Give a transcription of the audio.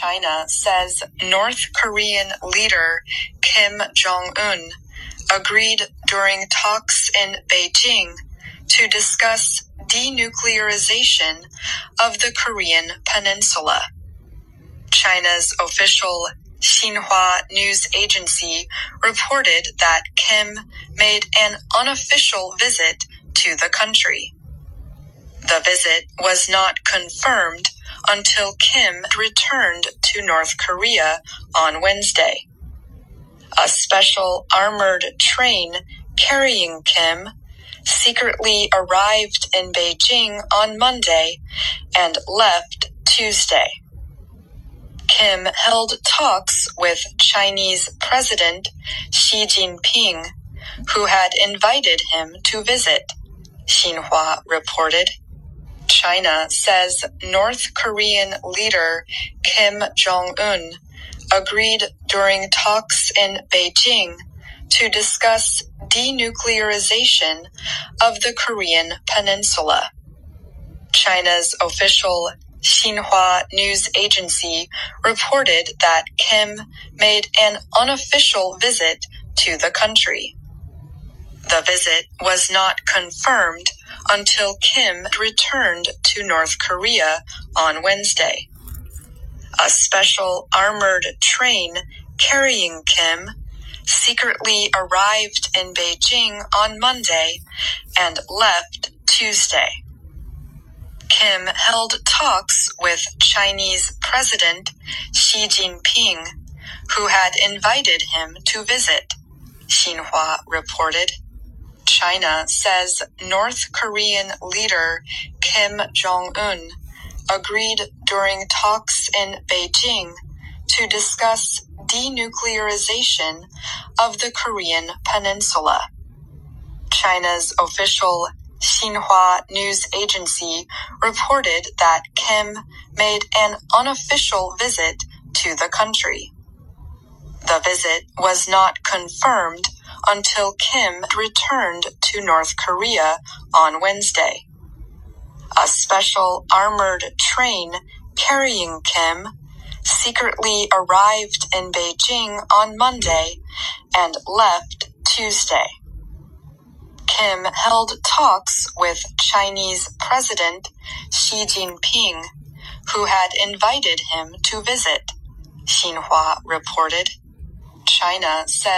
China says North Korean leader Kim Jong un agreed during talks in Beijing to discuss denuclearization of the Korean peninsula. China's official Xinhua news agency reported that Kim made an unofficial visit to the country. The visit was not confirmed until Kim returned to North Korea on Wednesday. A special armored train carrying Kim secretly arrived in Beijing on Monday and left Tuesday. Kim held talks with Chinese President Xi Jinping, who had invited him to visit, Xinhua reported. China says North Korean leader Kim Jong un agreed during talks in Beijing to discuss denuclearization of the Korean peninsula. China's official Xinhua news agency reported that Kim made an unofficial visit to the country. The visit was not confirmed until Kim returned to North Korea on Wednesday. A special armored train carrying Kim secretly arrived in Beijing on Monday and left Tuesday. Kim held talks with Chinese President Xi Jinping, who had invited him to visit, Xinhua reported. China says North Korean leader Kim Jong un agreed during talks in Beijing to discuss denuclearization of the Korean peninsula. China's official Xinhua news agency reported that Kim made an unofficial visit to the country. The visit was not confirmed until Kim returned to North Korea on Wednesday. A special armored train carrying Kim secretly arrived in Beijing on Monday and left Tuesday. Kim held talks with Chinese President Xi Jinping, who had invited him to visit, Xinhua reported. China says